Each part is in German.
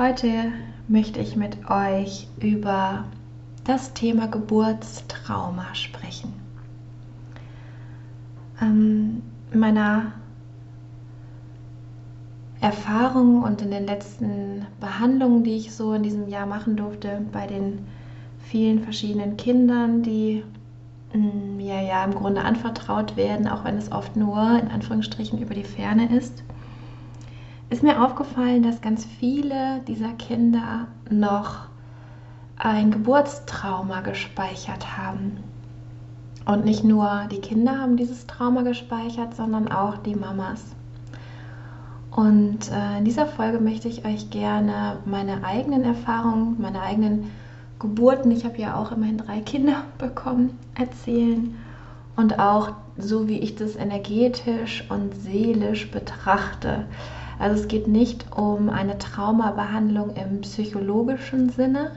Heute möchte ich mit euch über das Thema Geburtstrauma sprechen. Ähm, in meiner Erfahrung und in den letzten Behandlungen, die ich so in diesem Jahr machen durfte, bei den vielen verschiedenen Kindern, die mm, mir ja im Grunde anvertraut werden, auch wenn es oft nur in Anführungsstrichen über die Ferne ist ist mir aufgefallen, dass ganz viele dieser Kinder noch ein Geburtstrauma gespeichert haben. Und nicht nur die Kinder haben dieses Trauma gespeichert, sondern auch die Mamas. Und äh, in dieser Folge möchte ich euch gerne meine eigenen Erfahrungen, meine eigenen Geburten, ich habe ja auch immerhin drei Kinder bekommen, erzählen. Und auch so, wie ich das energetisch und seelisch betrachte. Also es geht nicht um eine Traumabehandlung im psychologischen Sinne.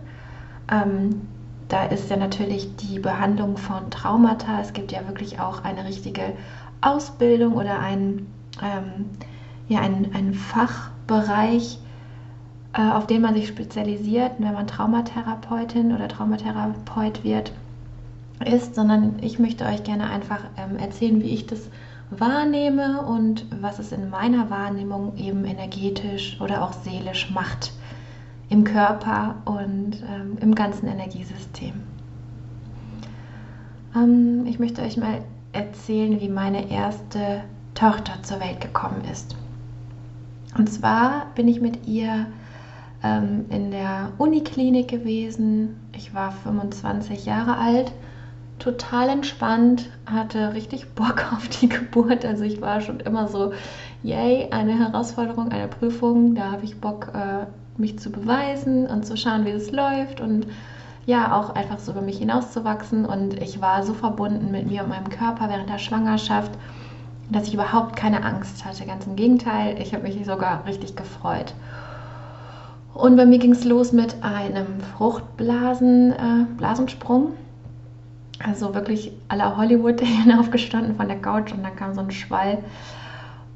Ähm, da ist ja natürlich die Behandlung von Traumata. Es gibt ja wirklich auch eine richtige Ausbildung oder ein, ähm, ja, einen, einen Fachbereich, äh, auf den man sich spezialisiert, wenn man Traumatherapeutin oder Traumatherapeut wird, ist, sondern ich möchte euch gerne einfach ähm, erzählen, wie ich das wahrnehme und was es in meiner Wahrnehmung eben energetisch oder auch seelisch macht im Körper und ähm, im ganzen Energiesystem. Ähm, ich möchte euch mal erzählen, wie meine erste Tochter zur Welt gekommen ist. Und zwar bin ich mit ihr ähm, in der Uniklinik gewesen. Ich war 25 Jahre alt total entspannt, hatte richtig Bock auf die Geburt. Also ich war schon immer so, yay, eine Herausforderung, eine Prüfung. Da habe ich Bock, äh, mich zu beweisen und zu schauen, wie es läuft und ja, auch einfach so über mich hinauszuwachsen. Und ich war so verbunden mit mir und meinem Körper während der Schwangerschaft, dass ich überhaupt keine Angst hatte. Ganz im Gegenteil, ich habe mich sogar richtig gefreut. Und bei mir ging es los mit einem Fruchtblasen, äh, Blasensprung. Also wirklich aller Hollywood hinaufgestanden von der Couch und dann kam so ein Schwall.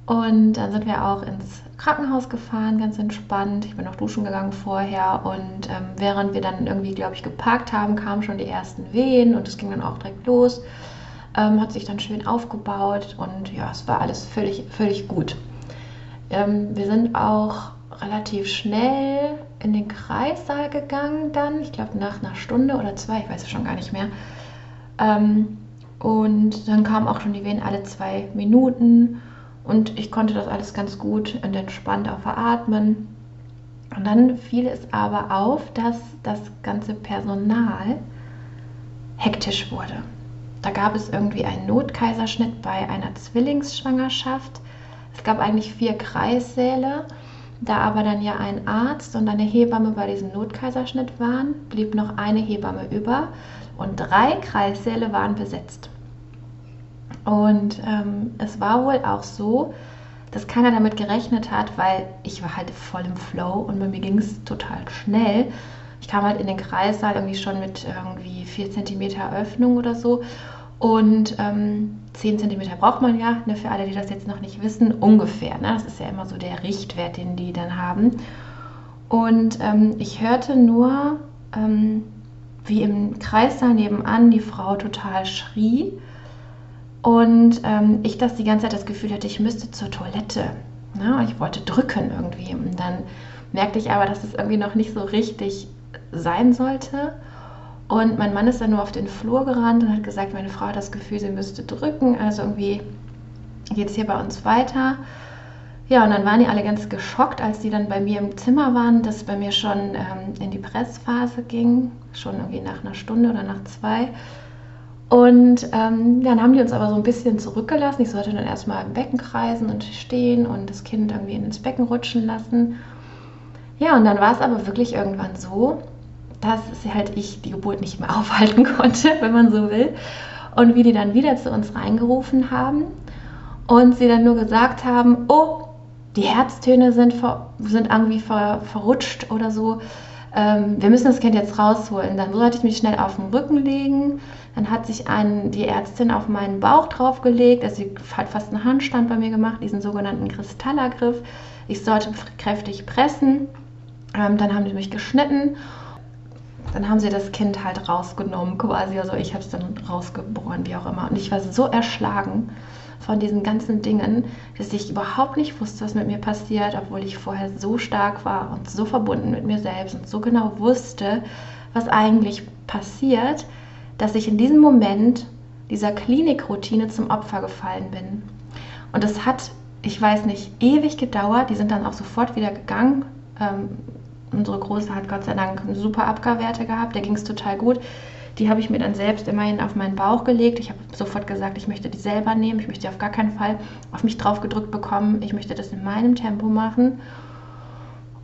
Und dann sind wir auch ins Krankenhaus gefahren, ganz entspannt. Ich bin noch duschen gegangen vorher und ähm, während wir dann irgendwie, glaube ich, geparkt haben, kamen schon die ersten Wehen und es ging dann auch direkt los. Ähm, hat sich dann schön aufgebaut und ja, es war alles völlig, völlig gut. Ähm, wir sind auch relativ schnell in den Kreissaal gegangen dann, ich glaube nach einer Stunde oder zwei, ich weiß es schon gar nicht mehr. Ähm, und dann kamen auch schon die Wehen alle zwei Minuten und ich konnte das alles ganz gut und entspannt auch veratmen. Und dann fiel es aber auf, dass das ganze Personal hektisch wurde. Da gab es irgendwie einen Notkaiserschnitt bei einer Zwillingsschwangerschaft. Es gab eigentlich vier Kreissäle. Da aber dann ja ein Arzt und eine Hebamme bei diesem Notkaiserschnitt waren, blieb noch eine Hebamme über und drei Kreissäle waren besetzt. Und ähm, es war wohl auch so, dass keiner damit gerechnet hat, weil ich war halt voll im Flow und bei mir ging es total schnell. Ich kam halt in den Kreissaal irgendwie schon mit irgendwie 4 cm Öffnung oder so. Und ähm, 10 cm braucht man ja, ne, für alle, die das jetzt noch nicht wissen, ungefähr. Ne? Das ist ja immer so der Richtwert, den die dann haben. Und ähm, ich hörte nur, ähm, wie im Kreis nebenan die Frau total schrie und ähm, ich das die ganze Zeit das Gefühl hatte, ich müsste zur Toilette. Ne? Ich wollte drücken irgendwie und dann merkte ich aber, dass es irgendwie noch nicht so richtig sein sollte. Und mein Mann ist dann nur auf den Flur gerannt und hat gesagt, meine Frau hat das Gefühl, sie müsste drücken. Also irgendwie geht es hier bei uns weiter. Ja, und dann waren die alle ganz geschockt, als die dann bei mir im Zimmer waren, dass es bei mir schon ähm, in die Pressphase ging, schon irgendwie nach einer Stunde oder nach zwei. Und ähm, dann haben die uns aber so ein bisschen zurückgelassen. Ich sollte dann erstmal im Becken kreisen und stehen und das Kind irgendwie ins Becken rutschen lassen. Ja, und dann war es aber wirklich irgendwann so, dass halt ich die Geburt nicht mehr aufhalten konnte, wenn man so will. Und wie die dann wieder zu uns reingerufen haben und sie dann nur gesagt haben, oh, die Herztöne sind, ver, sind irgendwie ver, verrutscht oder so. Ähm, wir müssen das Kind jetzt rausholen. Dann sollte ich mich schnell auf den Rücken legen. Dann hat sich ein, die Ärztin auf meinen Bauch draufgelegt. Also sie hat fast einen Handstand bei mir gemacht, diesen sogenannten Kristallergriff. Ich sollte kräftig pressen. Ähm, dann haben sie mich geschnitten. Dann haben sie das Kind halt rausgenommen, quasi. Also ich habe es dann rausgeboren, wie auch immer. Und ich war so erschlagen von diesen ganzen Dingen, dass ich überhaupt nicht wusste, was mit mir passiert, obwohl ich vorher so stark war und so verbunden mit mir selbst und so genau wusste, was eigentlich passiert, dass ich in diesem Moment dieser Klinikroutine zum Opfer gefallen bin. Und es hat, ich weiß nicht, ewig gedauert. Die sind dann auch sofort wieder gegangen. Ähm, unsere Große hat Gott sei Dank super Abgarwerte gehabt, der ging es total gut. Die habe ich mir dann selbst immerhin auf meinen Bauch gelegt. Ich habe sofort gesagt, ich möchte die selber nehmen. Ich möchte die auf gar keinen Fall auf mich drauf gedrückt bekommen. Ich möchte das in meinem Tempo machen.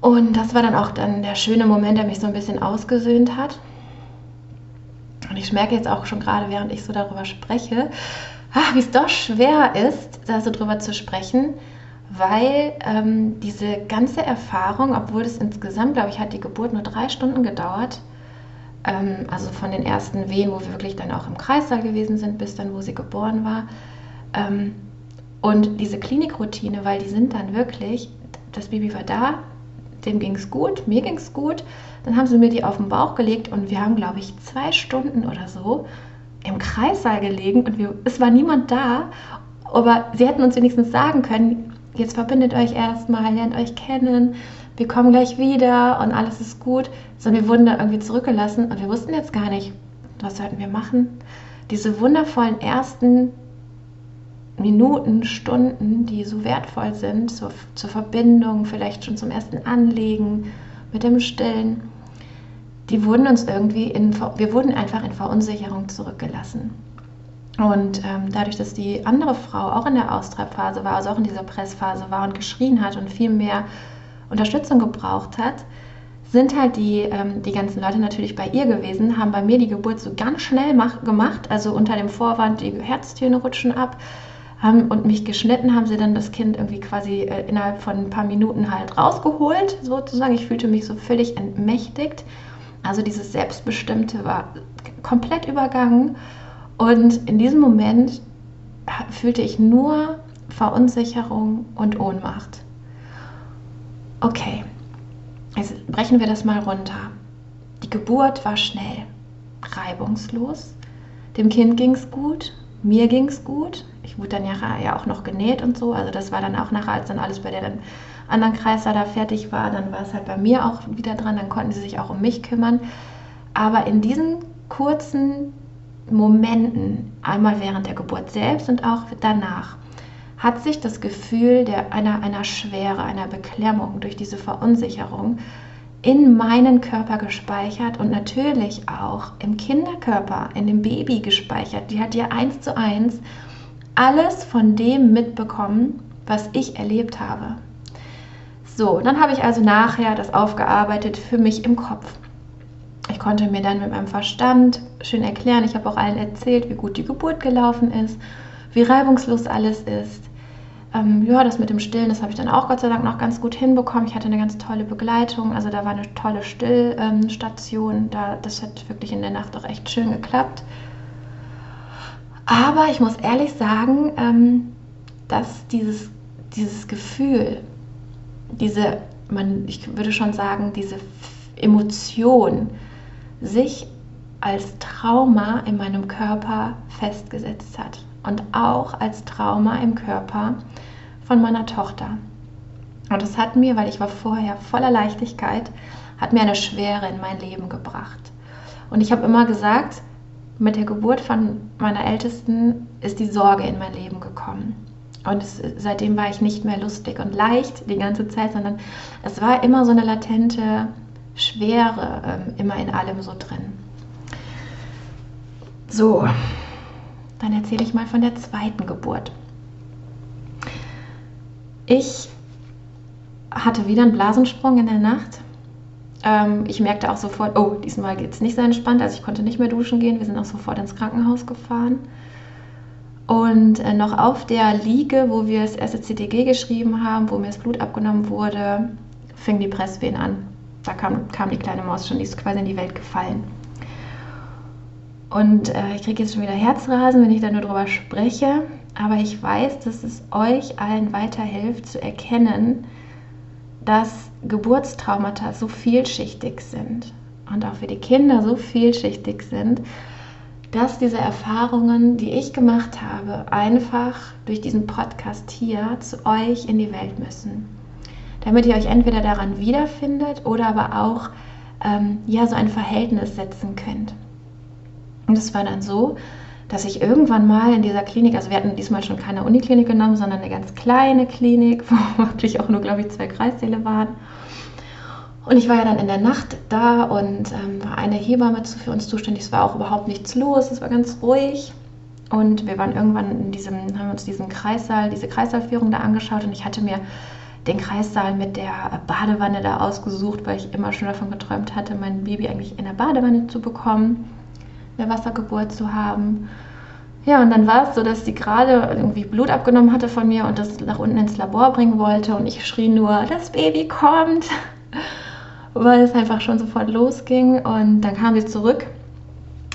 Und das war dann auch dann der schöne Moment, der mich so ein bisschen ausgesöhnt hat. Und ich merke jetzt auch schon gerade, während ich so darüber spreche, wie es doch schwer ist, da so drüber zu sprechen, weil ähm, diese ganze Erfahrung, obwohl es insgesamt, glaube ich, hat die Geburt nur drei Stunden gedauert, ähm, also von den ersten Wehen, wo wir wirklich dann auch im Kreissaal gewesen sind, bis dann, wo sie geboren war. Ähm, und diese Klinikroutine, weil die sind dann wirklich, das Baby war da, dem ging es gut, mir ging es gut. Dann haben sie mir die auf den Bauch gelegt und wir haben, glaube ich, zwei Stunden oder so im Kreissaal gelegen und wir, es war niemand da. Aber sie hätten uns wenigstens sagen können, jetzt verbindet euch erstmal, lernt euch kennen, wir kommen gleich wieder und alles ist gut, sondern wir wurden da irgendwie zurückgelassen und wir wussten jetzt gar nicht, was sollten wir machen. Diese wundervollen ersten Minuten, Stunden, die so wertvoll sind, zur, zur Verbindung, vielleicht schon zum ersten Anlegen mit dem Stillen, die wurden uns irgendwie in, wir wurden einfach in Verunsicherung zurückgelassen. Und ähm, dadurch, dass die andere Frau auch in der Austreibphase war, also auch in dieser Pressphase war und geschrien hat und viel mehr Unterstützung gebraucht hat, sind halt die, ähm, die ganzen Leute natürlich bei ihr gewesen, haben bei mir die Geburt so ganz schnell mach, gemacht, also unter dem Vorwand, die Herztöne rutschen ab. Haben, und mich geschnitten, haben sie dann das Kind irgendwie quasi äh, innerhalb von ein paar Minuten halt rausgeholt, sozusagen. Ich fühlte mich so völlig entmächtigt. Also dieses Selbstbestimmte war komplett übergangen. Und in diesem Moment fühlte ich nur Verunsicherung und Ohnmacht. Okay, jetzt brechen wir das mal runter. Die Geburt war schnell, reibungslos. Dem Kind ging es gut, mir ging es gut. Ich wurde dann ja, auch noch genäht und so. Also das war dann auch nachher, als dann alles bei der anderen Kreiser da fertig war, dann war es halt bei mir auch wieder dran. Dann konnten sie sich auch um mich kümmern. Aber in diesen kurzen Momenten, einmal während der Geburt selbst und auch danach, hat sich das Gefühl der, einer, einer Schwere, einer Beklemmung durch diese Verunsicherung in meinen Körper gespeichert und natürlich auch im Kinderkörper, in dem Baby gespeichert. Die hat ja eins zu eins alles von dem mitbekommen, was ich erlebt habe. So, dann habe ich also nachher das aufgearbeitet für mich im Kopf. Ich konnte mir dann mit meinem Verstand schön erklären, ich habe auch allen erzählt, wie gut die Geburt gelaufen ist, wie reibungslos alles ist, ähm, ja, das mit dem Stillen, das habe ich dann auch Gott sei Dank noch ganz gut hinbekommen. Ich hatte eine ganz tolle Begleitung, also da war eine tolle Stillstation. Da, das hat wirklich in der Nacht auch echt schön geklappt. Aber ich muss ehrlich sagen, ähm, dass dieses, dieses Gefühl, diese, man, ich würde schon sagen, diese Emotion sich als Trauma in meinem Körper festgesetzt hat und auch als Trauma im Körper von meiner Tochter. Und das hat mir, weil ich war vorher voller Leichtigkeit, hat mir eine Schwere in mein Leben gebracht. Und ich habe immer gesagt, mit der Geburt von meiner Ältesten ist die Sorge in mein Leben gekommen. Und es, seitdem war ich nicht mehr lustig und leicht die ganze Zeit, sondern es war immer so eine latente Schwere ähm, immer in allem so drin. So, dann erzähle ich mal von der zweiten Geburt. Ich hatte wieder einen Blasensprung in der Nacht. Ähm, ich merkte auch sofort, oh, diesmal geht es nicht so entspannt. Also ich konnte nicht mehr duschen gehen. Wir sind auch sofort ins Krankenhaus gefahren. Und äh, noch auf der Liege, wo wir das erste CTG geschrieben haben, wo mir das Blut abgenommen wurde, fing die Presswehen an. Da kam, kam die kleine Maus schon, die ist quasi in die Welt gefallen. Und äh, ich kriege jetzt schon wieder Herzrasen, wenn ich da nur drüber spreche. Aber ich weiß, dass es euch allen weiterhilft zu erkennen, dass Geburtstraumata so vielschichtig sind und auch für die Kinder so vielschichtig sind, dass diese Erfahrungen, die ich gemacht habe, einfach durch diesen Podcast hier zu euch in die Welt müssen. Damit ihr euch entweder daran wiederfindet oder aber auch ähm, ja, so ein Verhältnis setzen könnt. Und es war dann so, dass ich irgendwann mal in dieser Klinik, also wir hatten diesmal schon keine Uniklinik genommen, sondern eine ganz kleine Klinik, wo wirklich auch nur, glaube ich, zwei Kreissäle waren. Und ich war ja dann in der Nacht da und ähm, war eine Hebamme für uns zuständig. Es war auch überhaupt nichts los, es war ganz ruhig. Und wir waren irgendwann in diesem, haben uns diesen Kreissaal, diese Kreissaalführung da angeschaut und ich hatte mir den Kreissaal mit der Badewanne da ausgesucht, weil ich immer schon davon geträumt hatte, mein Baby eigentlich in der Badewanne zu bekommen eine Wassergeburt zu haben. Ja, und dann war es so, dass sie gerade irgendwie Blut abgenommen hatte von mir und das nach unten ins Labor bringen wollte. Und ich schrie nur, das Baby kommt, weil es einfach schon sofort losging. Und dann kam sie zurück.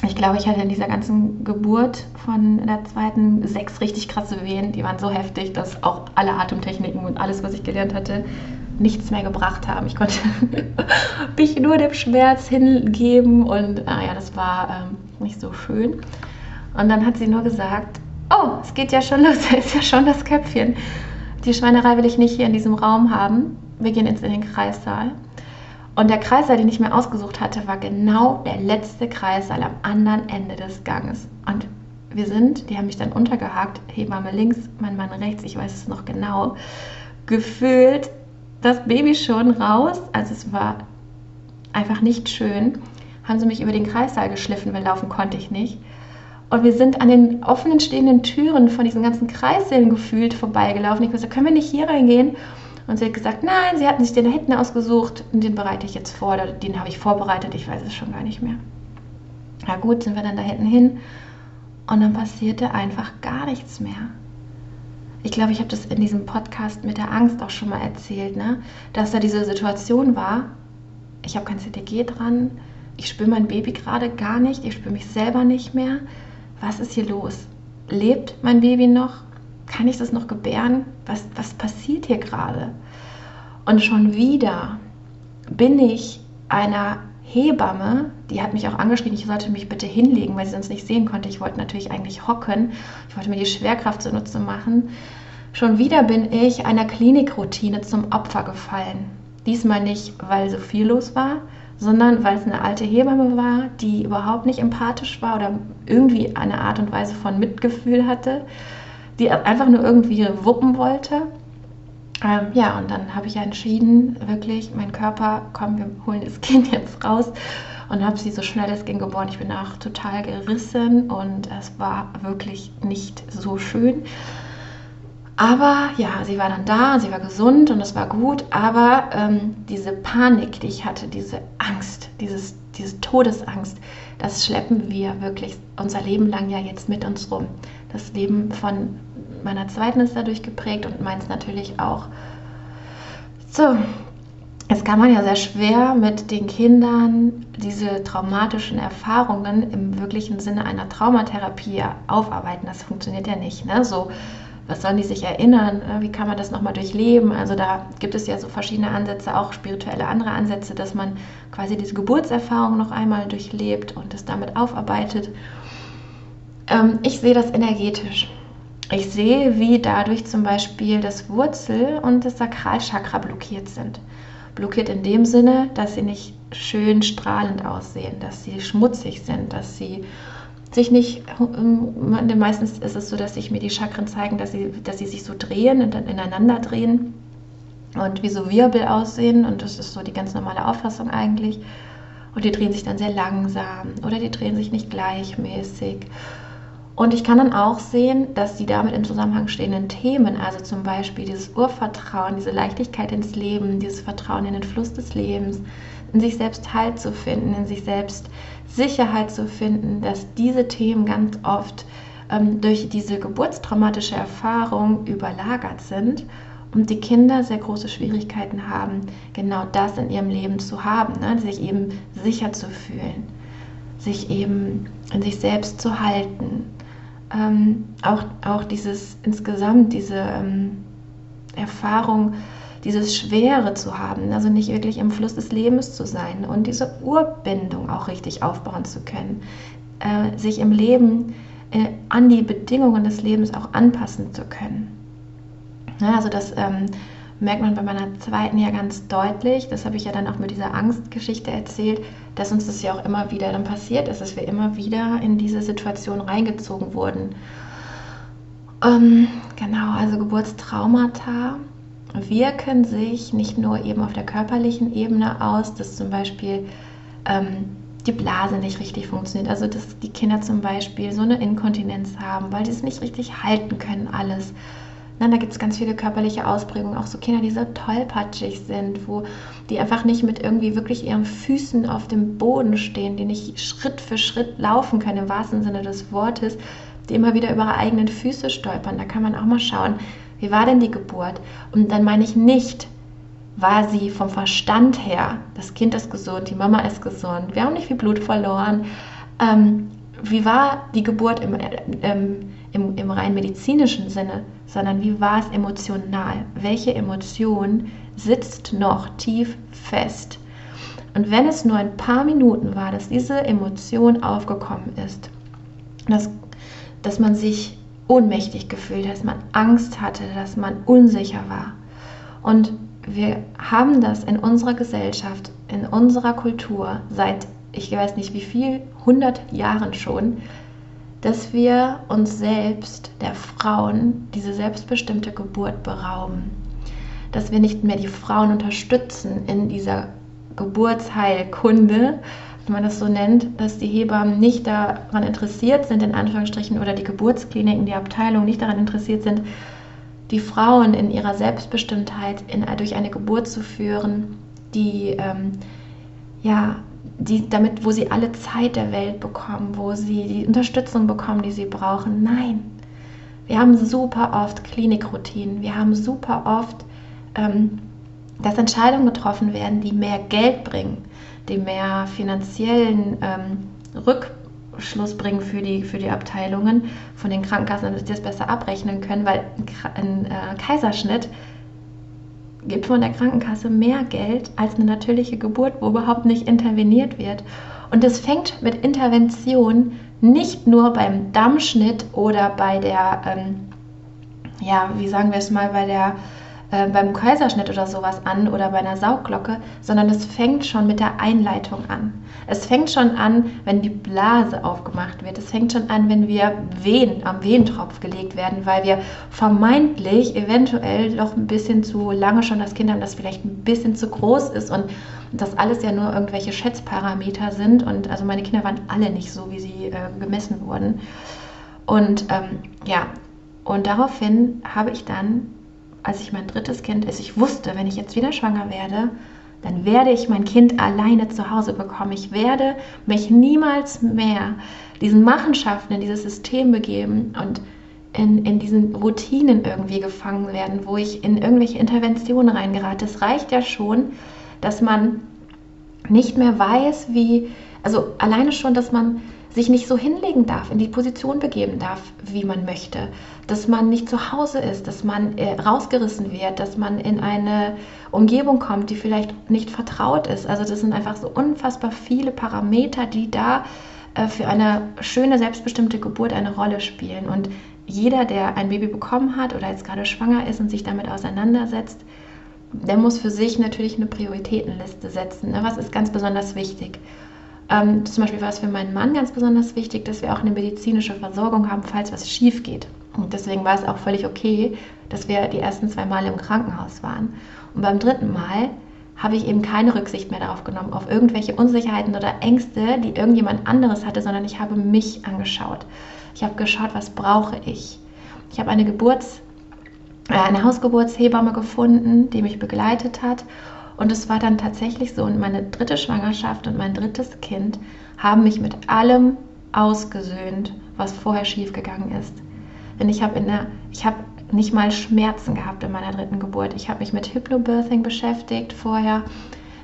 Ich glaube, ich hatte in dieser ganzen Geburt von der zweiten sechs richtig krasse Wehen. Die waren so heftig, dass auch alle Atemtechniken und alles, was ich gelernt hatte, nichts mehr gebracht haben. Ich konnte mich nur dem Schmerz hingeben und naja, das war ähm, nicht so schön. Und dann hat sie nur gesagt, oh, es geht ja schon los, da ist ja schon das Köpfchen. Die Schweinerei will ich nicht hier in diesem Raum haben. Wir gehen jetzt in den Kreissaal. Und der Kreissaal, den ich mir ausgesucht hatte, war genau der letzte Kreissaal am anderen Ende des Ganges. Und wir sind, die haben mich dann untergehakt, Hebamme links, mein Mann rechts, ich weiß es noch genau, gefühlt das Baby schon raus. Also es war einfach nicht schön haben sie mich über den Kreissaal geschliffen, weil laufen konnte ich nicht. Und wir sind an den offenen stehenden Türen von diesen ganzen Kreissälen gefühlt vorbeigelaufen. Ich gesagt, können wir nicht hier reingehen? Und sie hat gesagt, nein, sie hatten sich den da hinten ausgesucht und den bereite ich jetzt vor. Den habe ich vorbereitet, ich weiß es schon gar nicht mehr. Na gut, sind wir dann da hinten hin und dann passierte einfach gar nichts mehr. Ich glaube, ich habe das in diesem Podcast mit der Angst auch schon mal erzählt, ne? dass da diese Situation war, ich habe kein CTG dran, ich spüre mein Baby gerade gar nicht, ich spüre mich selber nicht mehr. Was ist hier los? Lebt mein Baby noch? Kann ich das noch gebären? Was, was passiert hier gerade? Und schon wieder bin ich einer Hebamme, die hat mich auch angeschrieben, ich sollte mich bitte hinlegen, weil sie sonst nicht sehen konnte. Ich wollte natürlich eigentlich hocken. Ich wollte mir die Schwerkraft zunutze machen. Schon wieder bin ich einer Klinikroutine zum Opfer gefallen. Diesmal nicht, weil so viel los war, sondern weil es eine alte Hebamme war, die überhaupt nicht empathisch war oder irgendwie eine Art und Weise von Mitgefühl hatte, die einfach nur irgendwie wuppen wollte. Ähm, ja, und dann habe ich ja entschieden, wirklich, mein Körper, komm, wir holen das Kind jetzt raus und habe sie so schnell es ging geboren. Ich bin auch total gerissen und es war wirklich nicht so schön. Aber ja, sie war dann da, sie war gesund und es war gut, aber ähm, diese Panik, die ich hatte, diese Angst, dieses, diese Todesangst, das schleppen wir wirklich unser Leben lang ja jetzt mit uns rum. Das Leben von meiner zweiten ist dadurch geprägt und meins natürlich auch. So, jetzt kann man ja sehr schwer mit den Kindern diese traumatischen Erfahrungen im wirklichen Sinne einer Traumatherapie aufarbeiten. Das funktioniert ja nicht. Ne? So was sollen die sich erinnern, äh, wie kann man das nochmal durchleben. Also da gibt es ja so verschiedene Ansätze, auch spirituelle andere Ansätze, dass man quasi diese Geburtserfahrung noch einmal durchlebt und es damit aufarbeitet. Ähm, ich sehe das energetisch. Ich sehe, wie dadurch zum Beispiel das Wurzel- und das Sakralchakra blockiert sind. Blockiert in dem Sinne, dass sie nicht schön strahlend aussehen, dass sie schmutzig sind, dass sie sich nicht, ähm, meistens ist es so, dass sich mir die Chakren zeigen, dass sie, dass sie sich so drehen und dann ineinander drehen und wie so Wirbel aussehen und das ist so die ganz normale Auffassung eigentlich. Und die drehen sich dann sehr langsam oder die drehen sich nicht gleichmäßig. Und ich kann dann auch sehen, dass die damit im Zusammenhang stehenden Themen, also zum Beispiel dieses Urvertrauen, diese Leichtigkeit ins Leben, dieses Vertrauen in den Fluss des Lebens, in sich selbst Halt zu finden, in sich selbst Sicherheit zu finden, dass diese Themen ganz oft ähm, durch diese geburtstraumatische Erfahrung überlagert sind und die Kinder sehr große Schwierigkeiten haben, genau das in ihrem Leben zu haben, ne? sich eben sicher zu fühlen, sich eben in sich selbst zu halten. Ähm, auch, auch dieses insgesamt, diese ähm, Erfahrung, dieses Schwere zu haben, also nicht wirklich im Fluss des Lebens zu sein und diese Urbindung auch richtig aufbauen zu können, äh, sich im Leben äh, an die Bedingungen des Lebens auch anpassen zu können. Ja, also das ähm, merkt man bei meiner zweiten ja ganz deutlich. Das habe ich ja dann auch mit dieser Angstgeschichte erzählt, dass uns das ja auch immer wieder dann passiert ist, dass wir immer wieder in diese Situation reingezogen wurden. Ähm, genau, also Geburtstraumata wirken sich nicht nur eben auf der körperlichen Ebene aus, dass zum Beispiel ähm, die Blase nicht richtig funktioniert, also dass die Kinder zum Beispiel so eine Inkontinenz haben, weil die es nicht richtig halten können, alles Nein, da gibt es ganz viele körperliche Ausprägungen, auch so Kinder, die so tollpatschig sind, wo die einfach nicht mit irgendwie wirklich ihren Füßen auf dem Boden stehen, die nicht Schritt für Schritt laufen können, im wahrsten Sinne des Wortes, die immer wieder über ihre eigenen Füße stolpern. Da kann man auch mal schauen, wie war denn die Geburt? Und dann meine ich nicht, war sie vom Verstand her, das Kind ist gesund, die Mama ist gesund, wir haben nicht viel Blut verloren. Ähm, wie war die Geburt im, ähm, im, im rein medizinischen Sinne? Sondern wie war es emotional? Welche Emotion sitzt noch tief fest? Und wenn es nur ein paar Minuten war, dass diese Emotion aufgekommen ist, dass, dass man sich ohnmächtig gefühlt hat, dass man Angst hatte, dass man unsicher war. Und wir haben das in unserer Gesellschaft, in unserer Kultur seit, ich weiß nicht wie viel, 100 Jahren schon, dass wir uns selbst, der Frauen, diese selbstbestimmte Geburt berauben. Dass wir nicht mehr die Frauen unterstützen in dieser Geburtsheilkunde, wenn man das so nennt, dass die Hebammen nicht daran interessiert sind, in Anführungsstrichen, oder die Geburtskliniken, die Abteilungen nicht daran interessiert sind, die Frauen in ihrer Selbstbestimmtheit in, durch eine Geburt zu führen, die ähm, ja die, damit, wo sie alle Zeit der Welt bekommen, wo sie die Unterstützung bekommen, die sie brauchen. Nein, wir haben super oft Klinikroutinen, wir haben super oft, ähm, dass Entscheidungen getroffen werden, die mehr Geld bringen, die mehr finanziellen ähm, Rückschluss bringen für die, für die Abteilungen von den Krankenkassen, dass sie das besser abrechnen können, weil ein, ein äh, Kaiserschnitt gibt von der Krankenkasse mehr Geld als eine natürliche Geburt, wo überhaupt nicht interveniert wird. Und es fängt mit Intervention nicht nur beim Dammschnitt oder bei der, ähm, ja, wie sagen wir es mal, bei der äh, beim Kaiserschnitt oder sowas an oder bei einer Saugglocke, sondern es fängt schon mit der Einleitung an. Es fängt schon an, wenn die Blase aufgemacht wird. Es fängt schon an, wenn wir Wehen am Wehentropf gelegt werden, weil wir vermeintlich eventuell doch ein bisschen zu lange schon das Kind haben, das vielleicht ein bisschen zu groß ist und das alles ja nur irgendwelche Schätzparameter sind. Und also meine Kinder waren alle nicht so, wie sie äh, gemessen wurden. Und ähm, ja, und daraufhin habe ich dann als ich mein drittes Kind ist, ich wusste, wenn ich jetzt wieder schwanger werde, dann werde ich mein Kind alleine zu Hause bekommen. Ich werde mich niemals mehr diesen Machenschaften, in dieses System begeben und in, in diesen Routinen irgendwie gefangen werden, wo ich in irgendwelche Interventionen reingerate. Es reicht ja schon, dass man nicht mehr weiß, wie, also alleine schon, dass man sich nicht so hinlegen darf, in die Position begeben darf, wie man möchte, dass man nicht zu Hause ist, dass man äh, rausgerissen wird, dass man in eine Umgebung kommt, die vielleicht nicht vertraut ist. Also das sind einfach so unfassbar viele Parameter, die da äh, für eine schöne, selbstbestimmte Geburt eine Rolle spielen. Und jeder, der ein Baby bekommen hat oder jetzt gerade schwanger ist und sich damit auseinandersetzt, der muss für sich natürlich eine Prioritätenliste setzen. Ne? Was ist ganz besonders wichtig? Ähm, zum Beispiel war es für meinen Mann ganz besonders wichtig, dass wir auch eine medizinische Versorgung haben, falls was schief geht. Und deswegen war es auch völlig okay, dass wir die ersten zwei Male im Krankenhaus waren. Und beim dritten Mal habe ich eben keine Rücksicht mehr darauf genommen, auf irgendwelche Unsicherheiten oder Ängste, die irgendjemand anderes hatte, sondern ich habe mich angeschaut. Ich habe geschaut, was brauche ich. Ich habe eine Geburts, äh, eine Hausgeburtshebamme gefunden, die mich begleitet hat. Und es war dann tatsächlich so, und meine dritte Schwangerschaft und mein drittes Kind haben mich mit allem ausgesöhnt, was vorher schiefgegangen ist. Denn ich habe in nicht mal Schmerzen gehabt in meiner dritten Geburt. Ich habe mich mit Hypnobirthing beschäftigt vorher.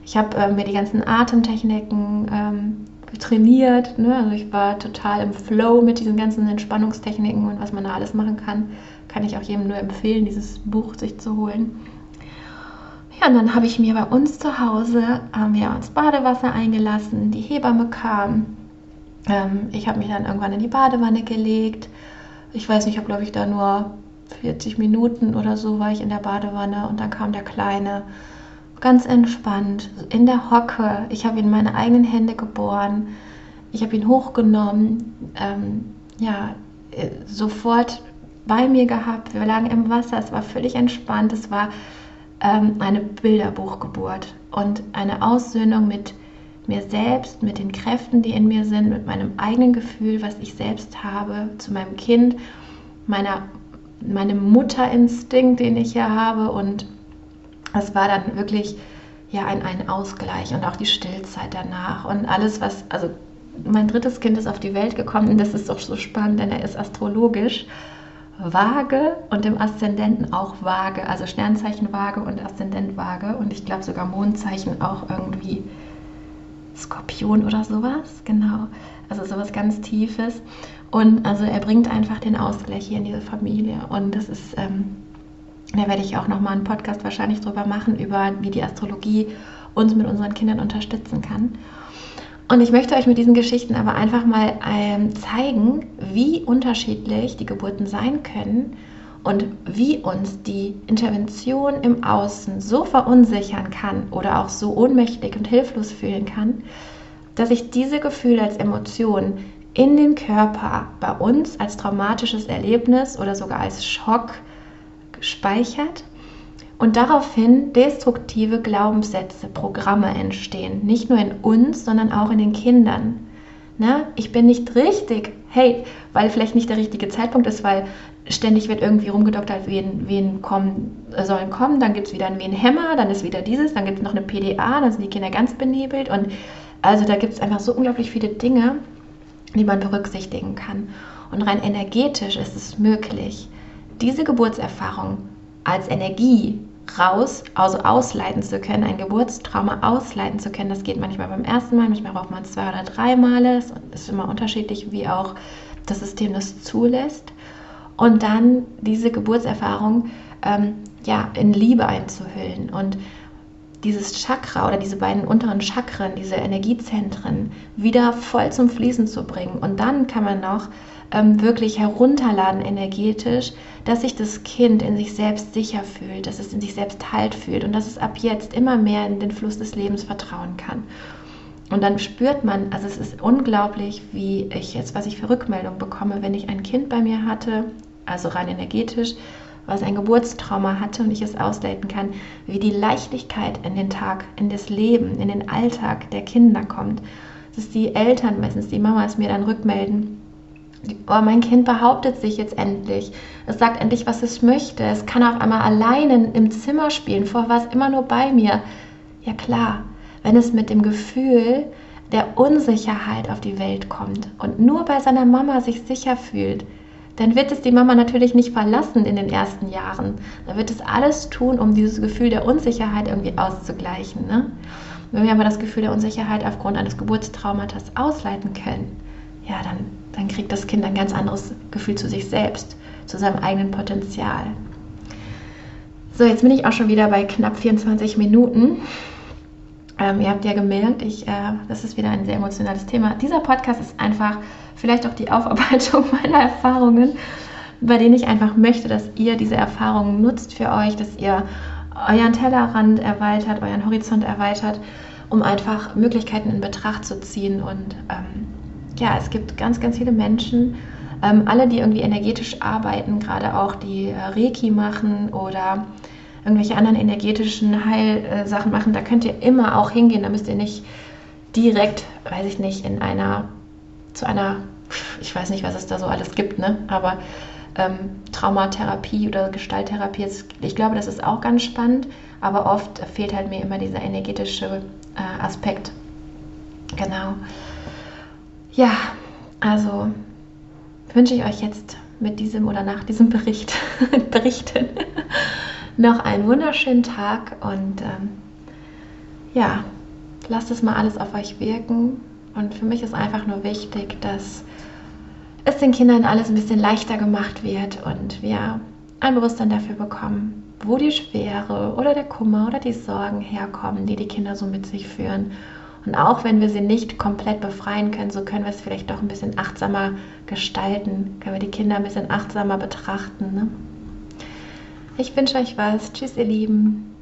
Ich habe äh, mir die ganzen Atemtechniken ähm, trainiert. Ne? Also ich war total im Flow mit diesen ganzen Entspannungstechniken und was man da alles machen kann. Kann ich auch jedem nur empfehlen, dieses Buch sich zu holen. Ja, und dann habe ich mir bei uns zu Hause, haben wir uns Badewasser eingelassen, die Hebamme kam. Ähm, ich habe mich dann irgendwann in die Badewanne gelegt. Ich weiß nicht, ich habe glaube ich da nur 40 Minuten oder so war ich in der Badewanne und dann kam der Kleine ganz entspannt in der Hocke. Ich habe ihn in meine eigenen Hände geboren. Ich habe ihn hochgenommen, ähm, ja, äh, sofort bei mir gehabt. Wir lagen im Wasser, es war völlig entspannt. Es war ähm, eine Bilderbuchgeburt und eine Aussöhnung mit mir selbst, mit den Kräften, die in mir sind, mit meinem eigenen Gefühl, was ich selbst habe, zu meinem Kind, meiner meinem Mutterinstinkt, den ich hier habe. Und es war dann wirklich ja ein, ein Ausgleich und auch die Stillzeit danach und alles, was, also mein drittes Kind ist auf die Welt gekommen und das ist doch so spannend, denn er ist astrologisch Waage und im Aszendenten auch Waage, also Sternzeichen Waage und Aszendent Waage und ich glaube sogar Mondzeichen auch irgendwie Skorpion oder sowas, genau. Also sowas ganz Tiefes. Und also er bringt einfach den Ausgleich hier in diese Familie. Und das ist, ähm, da werde ich auch nochmal einen Podcast wahrscheinlich drüber machen, über wie die Astrologie uns mit unseren Kindern unterstützen kann. Und ich möchte euch mit diesen Geschichten aber einfach mal ähm, zeigen, wie unterschiedlich die Geburten sein können und wie uns die Intervention im Außen so verunsichern kann oder auch so ohnmächtig und hilflos fühlen kann, dass ich diese Gefühle als Emotion in den Körper bei uns als traumatisches Erlebnis oder sogar als Schock gespeichert und daraufhin destruktive Glaubenssätze, Programme entstehen. Nicht nur in uns, sondern auch in den Kindern. Ne? Ich bin nicht richtig, hey, weil vielleicht nicht der richtige Zeitpunkt ist, weil ständig wird irgendwie rumgedoktert, wen, wen kommen, sollen kommen, dann gibt es wieder einen Venhämmer, dann ist wieder dieses, dann gibt es noch eine PDA, dann sind die Kinder ganz benebelt und also da gibt es einfach so unglaublich viele Dinge, die man berücksichtigen kann. Und rein energetisch ist es möglich, diese Geburtserfahrung als Energie raus, also ausleiten zu können, ein Geburtstrauma ausleiten zu können. Das geht manchmal beim ersten Mal, manchmal braucht man zwei oder drei Male. Es ist immer unterschiedlich, wie auch das System das zulässt. Und dann diese Geburtserfahrung ähm, ja, in Liebe einzuhüllen und dieses Chakra oder diese beiden unteren Chakren, diese Energiezentren wieder voll zum Fließen zu bringen. Und dann kann man noch ähm, wirklich herunterladen energetisch, dass sich das Kind in sich selbst sicher fühlt, dass es in sich selbst Halt fühlt und dass es ab jetzt immer mehr in den Fluss des Lebens vertrauen kann. Und dann spürt man, also es ist unglaublich, wie ich jetzt, was ich für Rückmeldung bekomme, wenn ich ein Kind bei mir hatte, also rein energetisch, was ein Geburtstrauma hatte und ich es ausleiten kann, wie die Leichtigkeit in den Tag, in das Leben, in den Alltag der Kinder kommt. Dass die Eltern, meistens die Mamas mir dann rückmelden, oh, mein Kind behauptet sich jetzt endlich. Es sagt endlich, was es möchte. Es kann auf einmal alleine im Zimmer spielen. Vorher war es immer nur bei mir. Ja klar, wenn es mit dem Gefühl der Unsicherheit auf die Welt kommt und nur bei seiner Mama sich sicher fühlt, dann wird es die Mama natürlich nicht verlassen in den ersten Jahren. Da wird es alles tun, um dieses Gefühl der Unsicherheit irgendwie auszugleichen. Ne? Wenn wir aber das Gefühl der Unsicherheit aufgrund eines Geburtstraumatas ausleiten können, ja, dann, dann kriegt das Kind ein ganz anderes Gefühl zu sich selbst, zu seinem eigenen Potenzial. So, jetzt bin ich auch schon wieder bei knapp 24 Minuten. Ähm, ihr habt ja gemerkt, ich, äh, das ist wieder ein sehr emotionales Thema. Dieser Podcast ist einfach vielleicht auch die Aufarbeitung meiner Erfahrungen, bei denen ich einfach möchte, dass ihr diese Erfahrungen nutzt für euch, dass ihr euren Tellerrand erweitert, euren Horizont erweitert, um einfach Möglichkeiten in Betracht zu ziehen. Und ähm, ja, es gibt ganz, ganz viele Menschen, ähm, alle, die irgendwie energetisch arbeiten, gerade auch die äh, Reiki machen oder irgendwelche anderen energetischen Heilsachen machen, da könnt ihr immer auch hingehen. Da müsst ihr nicht direkt, weiß ich nicht, in einer, zu einer, ich weiß nicht, was es da so alles gibt, ne? aber ähm, Traumatherapie oder Gestalttherapie, ich glaube, das ist auch ganz spannend, aber oft fehlt halt mir immer dieser energetische äh, Aspekt. Genau. Ja, also wünsche ich euch jetzt mit diesem oder nach diesem Bericht, Berichten noch einen wunderschönen Tag und ähm, ja, lasst es mal alles auf euch wirken. Und für mich ist einfach nur wichtig, dass es den Kindern alles ein bisschen leichter gemacht wird und wir ein Bewusstsein dafür bekommen, wo die Schwere oder der Kummer oder die Sorgen herkommen, die die Kinder so mit sich führen. Und auch wenn wir sie nicht komplett befreien können, so können wir es vielleicht doch ein bisschen achtsamer gestalten, können wir die Kinder ein bisschen achtsamer betrachten. Ne? Ich wünsche euch was. Tschüss, ihr Lieben.